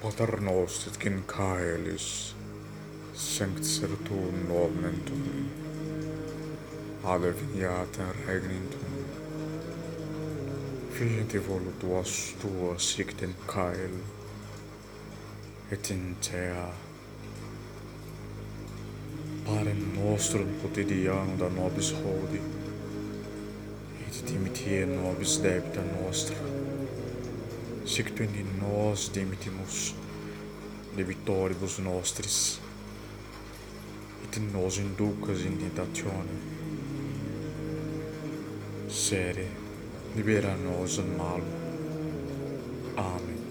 Pater nos et caelis, senct certum noventum, ade viniatem regnintum, Fieti volutuas tua sic in cael, et in tea, parem nostrum quotidiano da nobis hodi, et dimitie nobis debita nostra, sic tu in nos demitimus debitoribus nostris. Et nos inducas in tentatione. Sere libera nos ad malo amen.